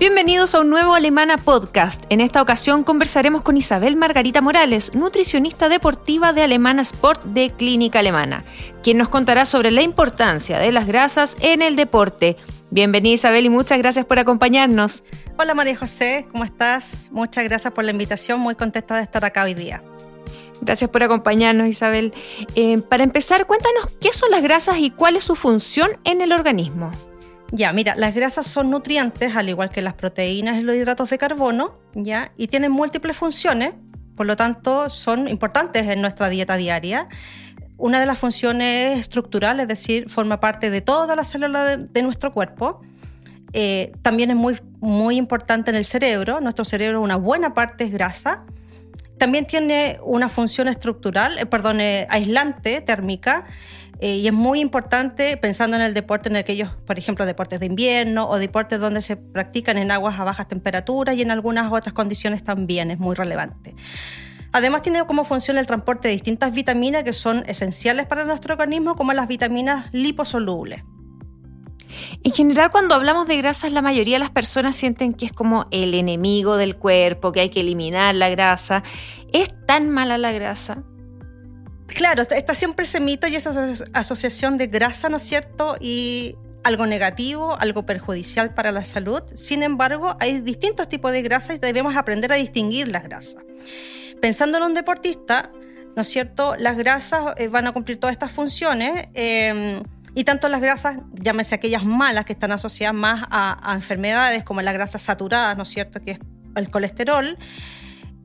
Bienvenidos a un nuevo Alemana Podcast. En esta ocasión conversaremos con Isabel Margarita Morales, nutricionista deportiva de Alemana Sport de Clínica Alemana, quien nos contará sobre la importancia de las grasas en el deporte. Bienvenida Isabel y muchas gracias por acompañarnos. Hola María José, ¿cómo estás? Muchas gracias por la invitación, muy contenta de estar acá hoy día. Gracias por acompañarnos Isabel. Eh, para empezar, cuéntanos qué son las grasas y cuál es su función en el organismo. Ya, mira, las grasas son nutrientes, al igual que las proteínas y los hidratos de carbono, ¿ya? Y tienen múltiples funciones, por lo tanto, son importantes en nuestra dieta diaria. Una de las funciones estructurales, es decir, forma parte de todas las células de, nuestro cuerpo. Eh, también es muy, muy importante en el cerebro. Nuestro cerebro, una buena parte es grasa. También tiene una función estructural, eh, perdón, eh, aislante térmica eh, y es muy importante pensando en el deporte, en aquellos, por ejemplo, deportes de invierno o deportes donde se practican en aguas a bajas temperaturas y en algunas otras condiciones también es muy relevante. Además tiene como función el transporte de distintas vitaminas que son esenciales para nuestro organismo, como las vitaminas liposolubles. En general, cuando hablamos de grasas, la mayoría de las personas sienten que es como el enemigo del cuerpo, que hay que eliminar la grasa. ¿Es tan mala la grasa? Claro, está siempre ese mito y esa asociación de grasa, ¿no es cierto? Y algo negativo, algo perjudicial para la salud. Sin embargo, hay distintos tipos de grasas y debemos aprender a distinguir las grasas. Pensando en un deportista, ¿no es cierto? Las grasas eh, van a cumplir todas estas funciones. Em, y tanto las grasas, llámese aquellas malas que están asociadas más a, a enfermedades como las grasas saturadas, ¿no es cierto? Que es el colesterol,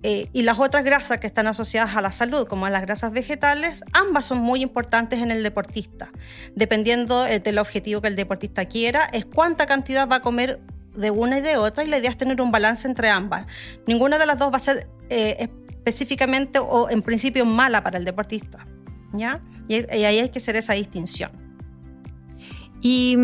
eh, y las otras grasas que están asociadas a la salud, como las grasas vegetales, ambas son muy importantes en el deportista. Dependiendo eh, del objetivo que el deportista quiera, es cuánta cantidad va a comer de una y de otra y la idea es tener un balance entre ambas. Ninguna de las dos va a ser eh, específicamente o en principio mala para el deportista. ¿ya? Y, y ahí hay que hacer esa distinción. Y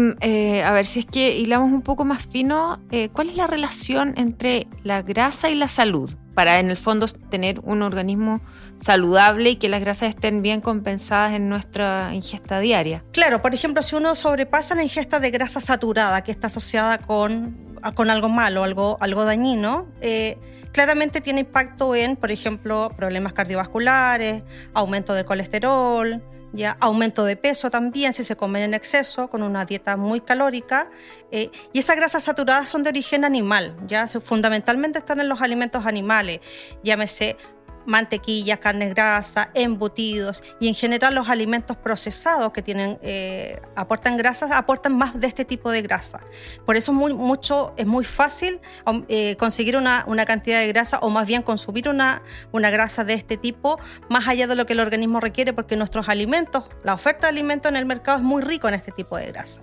a ver, si es que hilamos un poco más fino, ¿cuál es la relación entre la grasa y la salud? para en el fondo tener un organismo saludable y que las grasas estén bien compensadas en nuestra ingesta diaria. Claro, por ejemplo, si uno sobrepasa la ingesta de grasa saturada, que está asociada con, con algo malo, algo, algo dañino, eh, claramente tiene impacto en, por ejemplo, problemas cardiovasculares, aumento del colesterol, ya aumento de peso también si se comen en exceso con una dieta muy calórica eh, y esas grasas saturadas son de origen animal ya fundamentalmente están en los alimentos animales llámese mantequilla, carne grasa, embutidos y en general los alimentos procesados que tienen, eh, aportan grasas, aportan más de este tipo de grasa. Por eso es muy, mucho, es muy fácil um, eh, conseguir una, una, cantidad de grasa o más bien consumir una, una grasa de este tipo más allá de lo que el organismo requiere porque nuestros alimentos, la oferta de alimentos en el mercado es muy rico en este tipo de grasa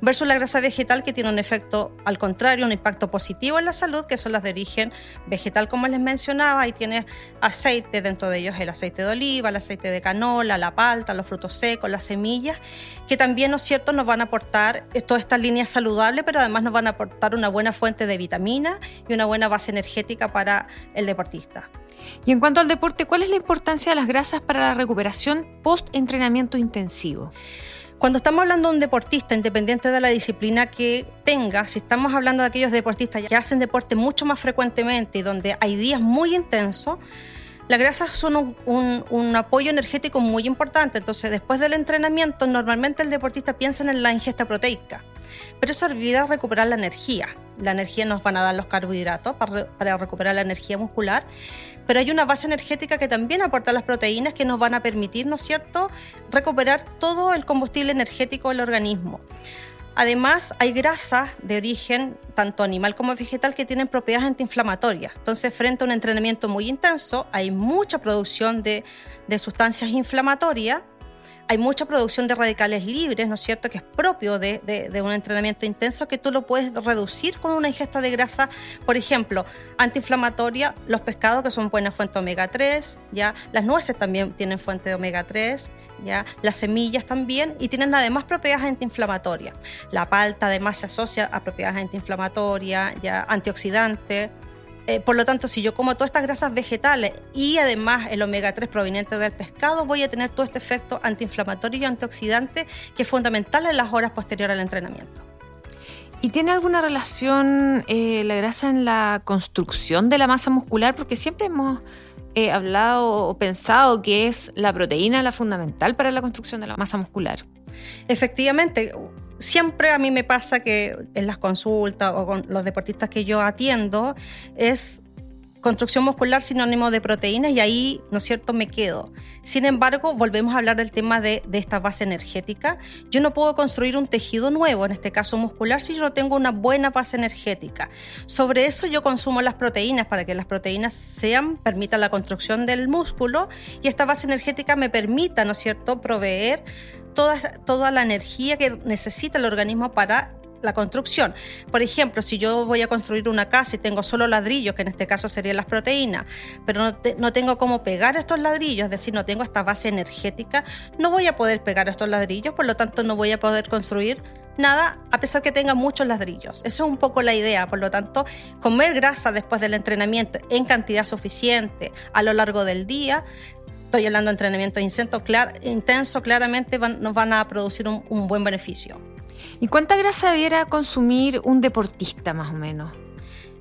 versus la grasa vegetal que tiene un efecto al contrario, un impacto positivo en la salud, que son las de origen vegetal, como les mencionaba, y tiene aceite, dentro de ellos el aceite de oliva, el aceite de canola, la palta, los frutos secos, las semillas, que también, ¿no es cierto?, nos van a aportar toda esta línea saludable, pero además nos van a aportar una buena fuente de vitamina y una buena base energética para el deportista. Y en cuanto al deporte, ¿cuál es la importancia de las grasas para la recuperación post-entrenamiento intensivo? Cuando estamos hablando de un deportista, independiente de la disciplina que tenga, si estamos hablando de aquellos deportistas que hacen deporte mucho más frecuentemente y donde hay días muy intensos, las grasas son un, apoyo energético muy importante. Entonces, después del entrenamiento, normalmente el deportista piensa en la ingesta proteica, pero eso olvida recuperar la energía. La energía nos van a dar los carbohidratos para, para recuperar la energía muscular, pero hay una base energética que también aporta las proteínas que nos van a permitir, ¿no es cierto?, recuperar todo el combustible energético del organismo. Además, hay grasas de origen tanto animal como vegetal que tienen propiedades antiinflamatorias. Entonces, frente a un entrenamiento muy intenso, hay mucha producción de, de sustancias inflamatorias hay mucha producción de radicales libres, ¿no es cierto?, que es propio de, un entrenamiento intenso, que tú lo puedes reducir con una ingesta de grasa, por ejemplo, antiinflamatoria, los pescados que son buenas fuentes de omega 3, ¿ya? las nueces también tienen fuente de omega 3, ¿ya? las semillas también, y tienen además propiedades antiinflamatorias. La palta además se asocia a propiedades antiinflamatorias, ¿ya? Eh, por lo tanto, si yo como todas estas grasas vegetales y además el omega 3 proveniente del pescado, voy a tener todo este efecto antiinflamatorio y antioxidante que es fundamental en las horas posteriores al entrenamiento. ¿Y tiene alguna relación eh, la grasa en la construcción de la masa muscular? Porque siempre hemos eh, hablado o pensado que es la proteína la fundamental para la construcción de la masa muscular. Efectivamente, siempre a mí me pasa que en las consultas o con los deportistas que yo atiendo es construcción muscular sinónimo de proteínas y ahí, ¿no es cierto?, me quedo. Sin embargo, volvemos a hablar del tema de, esta base energética. Yo no puedo construir un tejido nuevo, en este caso muscular, si yo no tengo una buena base energética. Sobre eso yo consumo las proteínas para que las proteínas sean, permitan la construcción del músculo y esta base energética me permita, ¿no es cierto?, proveer toda, la energía que necesita el organismo para la construcción. Por ejemplo, si yo voy a construir una casa y tengo solo ladrillos, que en este caso serían las proteínas, pero no, no, tengo cómo pegar estos ladrillos, es decir, no tengo esta base energética, no voy a poder pegar estos ladrillos, por lo tanto no voy a poder construir nada a pesar que tenga muchos ladrillos. Esa es un poco la idea, por lo tanto, comer grasa después del entrenamiento en cantidad suficiente a lo largo del día estoy hablando de entrenamiento intenso, claramente nos van a producir un, buen beneficio. ¿Y cuánta grasa debiera consumir un deportista más o menos?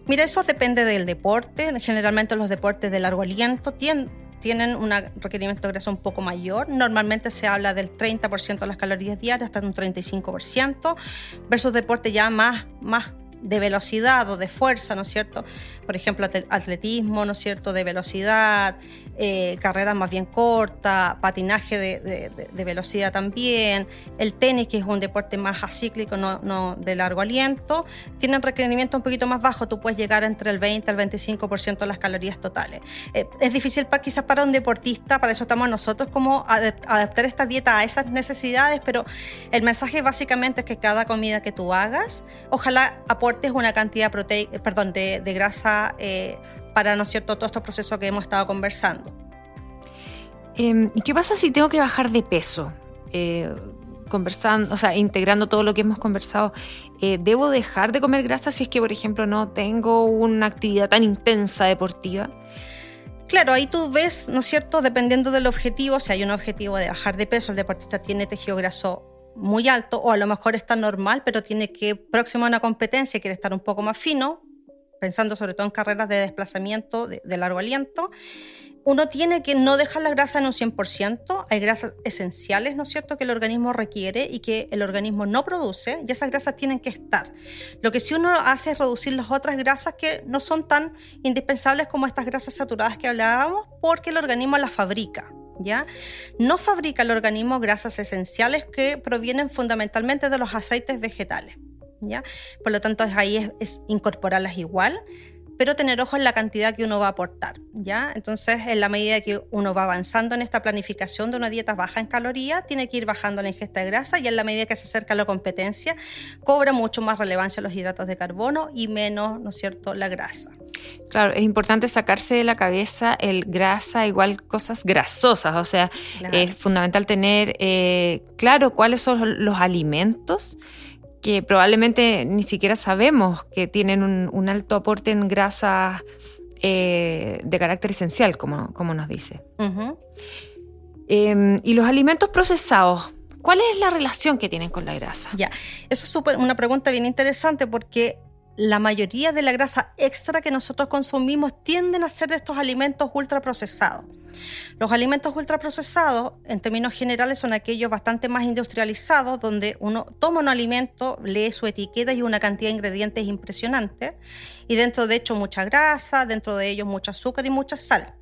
Mira, eso depende del deporte. Generalmente los deportes de largo aliento tienen, tienen un requerimiento de grasa un poco mayor. Normalmente se habla del 30% de las calorías diarias hasta un 35%, versus deportes ya más, más de velocidad o de fuerza, ¿no es cierto? Por ejemplo, atletismo, ¿no es cierto? De velocidad, eh, carreras más bien cortas, patinaje de, velocidad también, el tenis, que es un deporte más acíclico, no, de largo aliento, tienen requerimiento un poquito más bajo, tú puedes llegar entre el 20 al 25% de las calorías totales. Eh, es difícil para, quizás para un deportista, para eso estamos nosotros, como adaptar esta dieta a esas necesidades, pero el mensaje básicamente es que cada comida que tú hagas, ojalá aportes una cantidad perdón, de, grasa. Eh, para, ¿no es cierto?, todos estos procesos que hemos estado conversando. ¿Y qué pasa si tengo que bajar de peso? Eh, conversando, o sea, integrando todo lo que hemos conversado, eh, ¿debo dejar de comer grasa si es que, por ejemplo, no tengo una actividad tan intensa deportiva? Claro, ahí tú ves, ¿no es cierto?, dependiendo del objetivo, si hay un objetivo de bajar de peso, el deportista tiene tejido graso muy alto o a lo mejor está normal, pero tiene que, próximo a una competencia, quiere estar un poco más fino, pensando sobre todo en carreras de desplazamiento de, largo aliento, uno tiene que no dejar la grasa en un 100%, hay grasas esenciales, ¿no es cierto?, que el organismo requiere y que el organismo no produce, y esas grasas tienen que estar. Lo que sí uno hace es reducir las otras grasas que no son tan indispensables como estas grasas saturadas que hablábamos, porque el organismo las fabrica. ¿Ya? No fabrica el organismo grasas esenciales que provienen fundamentalmente de los aceites vegetales. Por lo tanto, ahí es, incorporarlas igual, pero tener ojo en la cantidad que uno va a aportar, ¿ya? Entonces, en la medida que uno va avanzando en esta planificación de una dieta baja en calorías, tiene que ir bajando la ingesta de grasa y en la medida que se acerca a la competencia, cobra mucho más relevancia los hidratos de carbono y menos, ¿no es cierto?, la grasa. Claro, es importante sacarse de la cabeza el grasa, igual cosas grasosas, o sea, es fundamental tener eh, claro cuáles son los alimentos que probablemente ni siquiera sabemos que tienen un, alto aporte en grasa eh, de carácter esencial, como, como nos dice. Em, y los alimentos procesados, ¿cuál es la relación que tienen con la grasa? Ya, eso es una pregunta bien interesante porque la mayoría de la grasa extra que nosotros consumimos tienden a ser de estos alimentos ultraprocesados. Los alimentos ultraprocesados, en términos generales, son aquellos bastante más industrializados, donde uno toma un alimento, lee su etiqueta y una cantidad de ingredientes impresionante, y dentro de hecho mucha grasa, dentro de ellos mucho azúcar y mucha sal.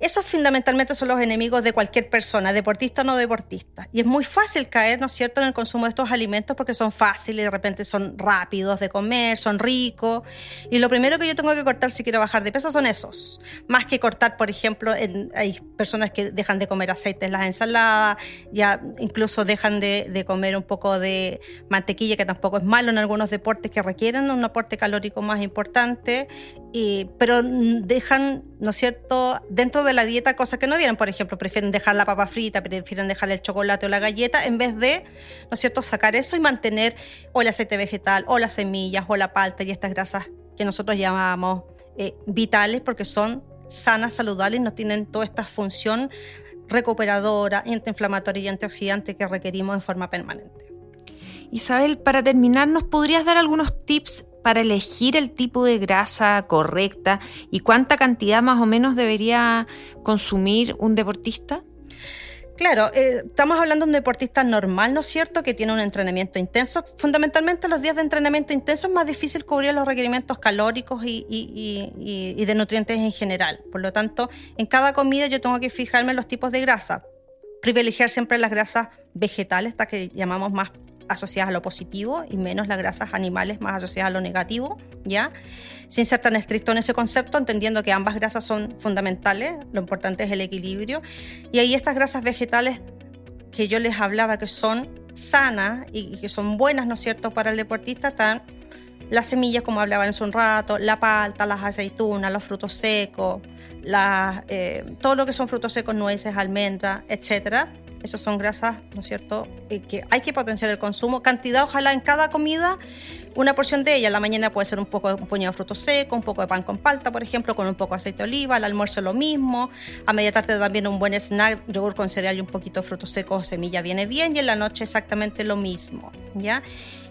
Esos fundamentalmente son los enemigos de cualquier persona, deportista o no deportista. Y es muy fácil caer, ¿no es cierto?, en el consumo de estos alimentos porque son fáciles, de repente son rápidos de comer, son ricos. Y lo primero que yo tengo que cortar si quiero bajar de peso son esos. Más que cortar, por ejemplo, hay personas que dejan de comer aceites en las ensaladas, ya incluso dejan de, comer un poco de mantequilla, que tampoco es malo en algunos deportes que requieren un aporte calórico más importante pero dejan, ¿no es cierto?, dentro de la dieta cosas que no dieran. Por ejemplo, prefieren dejar la papa frita, prefieren dejar el chocolate o la galleta, en vez de, ¿no es cierto?, sacar eso y mantener o el aceite vegetal, o las semillas, o la palta y estas grasas que nosotros llamamos eh, vitales porque son sanas, saludables, no tienen toda esta función recuperadora, antiinflamatoria y antioxidante que requerimos de forma permanente. Isabel, para terminar, ¿nos podrías dar algunos tips para elegir el tipo de grasa correcta y cuánta cantidad más o menos debería consumir un deportista? Claro, eh, estamos hablando de un deportista normal, ¿no es cierto?, que tiene un entrenamiento intenso. Fundamentalmente los días de entrenamiento intenso es más difícil cubrir los requerimientos calóricos y, y, de nutrientes en general. Por lo tanto, en cada comida yo tengo que fijarme en los tipos de grasa. Privilegiar siempre las grasas vegetales, estas que llamamos más asociadas a lo positivo y menos las grasas animales más asociadas a lo negativo, ¿ya? Sin ser tan estricto en ese concepto, entendiendo que ambas grasas son fundamentales, lo importante es el equilibrio. Y ahí estas grasas vegetales que yo les hablaba que son sanas y que son buenas, ¿no es cierto?, para el deportista, están las semillas, como hablaba en un rato, la palta, las aceitunas, los frutos secos, eh, todo lo que son frutos secos, nueces, almendras, etcétera esas son grasas, ¿no es cierto?, eh, que hay que potenciar el consumo. Cantidad, ojalá en cada comida, una porción de ella. La mañana puede ser un poco un puñado de frutos secos, un poco de pan con palta, por ejemplo, con un poco de aceite de oliva. Al almuerzo lo mismo. A media tarde también un buen snack, yogur con cereal y un poquito de frutos secos o semilla viene bien. Y en la noche exactamente lo mismo, ¿ya?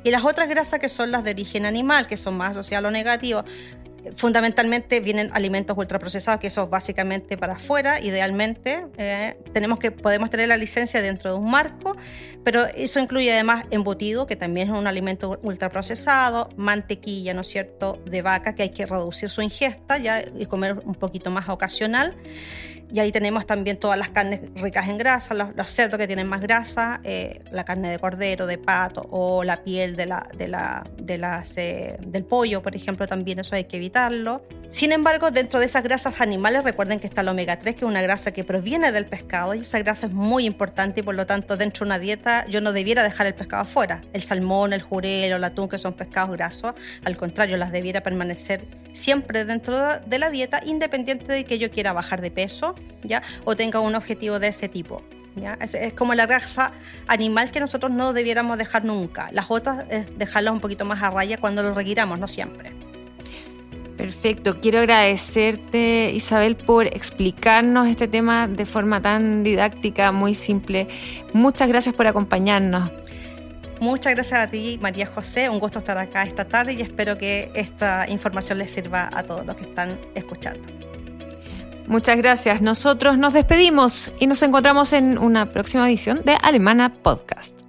Y las otras grasas que son las de origen animal, que son más asociadas a lo negativo, fundamentalmente vienen alimentos ultraprocesados, que eso es básicamente para afuera, idealmente. Eh, tenemos que, podemos tener la licencia dentro de un marco, pero eso incluye además embutido, que también es un alimento ultraprocesado, mantequilla, ¿no es cierto?, de vaca, que hay que reducir su ingesta ya y comer un poquito más ocasional. Y ahí tenemos también todas las carnes ricas en grasa, los, cerdos que tienen más grasa, eh, la carne de cordero, de pato o la piel de la, de la, de las, eh, del pollo, por ejemplo, también eso hay que Sin embargo, dentro de esas grasas animales, recuerden que está el omega 3, que es una grasa que proviene del pescado y esa grasa es muy importante y por lo tanto dentro de una dieta yo no debiera dejar el pescado afuera. El salmón, el jurel o el atún, que son pescados grasos, al contrario, las debiera permanecer siempre dentro de la dieta, independiente de que yo quiera bajar de peso ¿ya? o tenga un objetivo de ese tipo. ¿ya? Es, como la grasa animal que nosotros no debiéramos dejar nunca. Las otras es dejarlas un poquito más a raya cuando lo requiramos, no siempre. Perfecto, quiero agradecerte Isabel por explicarnos este tema de forma tan didáctica, muy simple. Muchas gracias por acompañarnos. Muchas gracias a ti, María José. Un gusto estar acá esta tarde y espero que esta información les sirva a todos los que están escuchando. Muchas gracias. Nosotros nos despedimos y nos encontramos en una próxima edición de Alemana Podcast.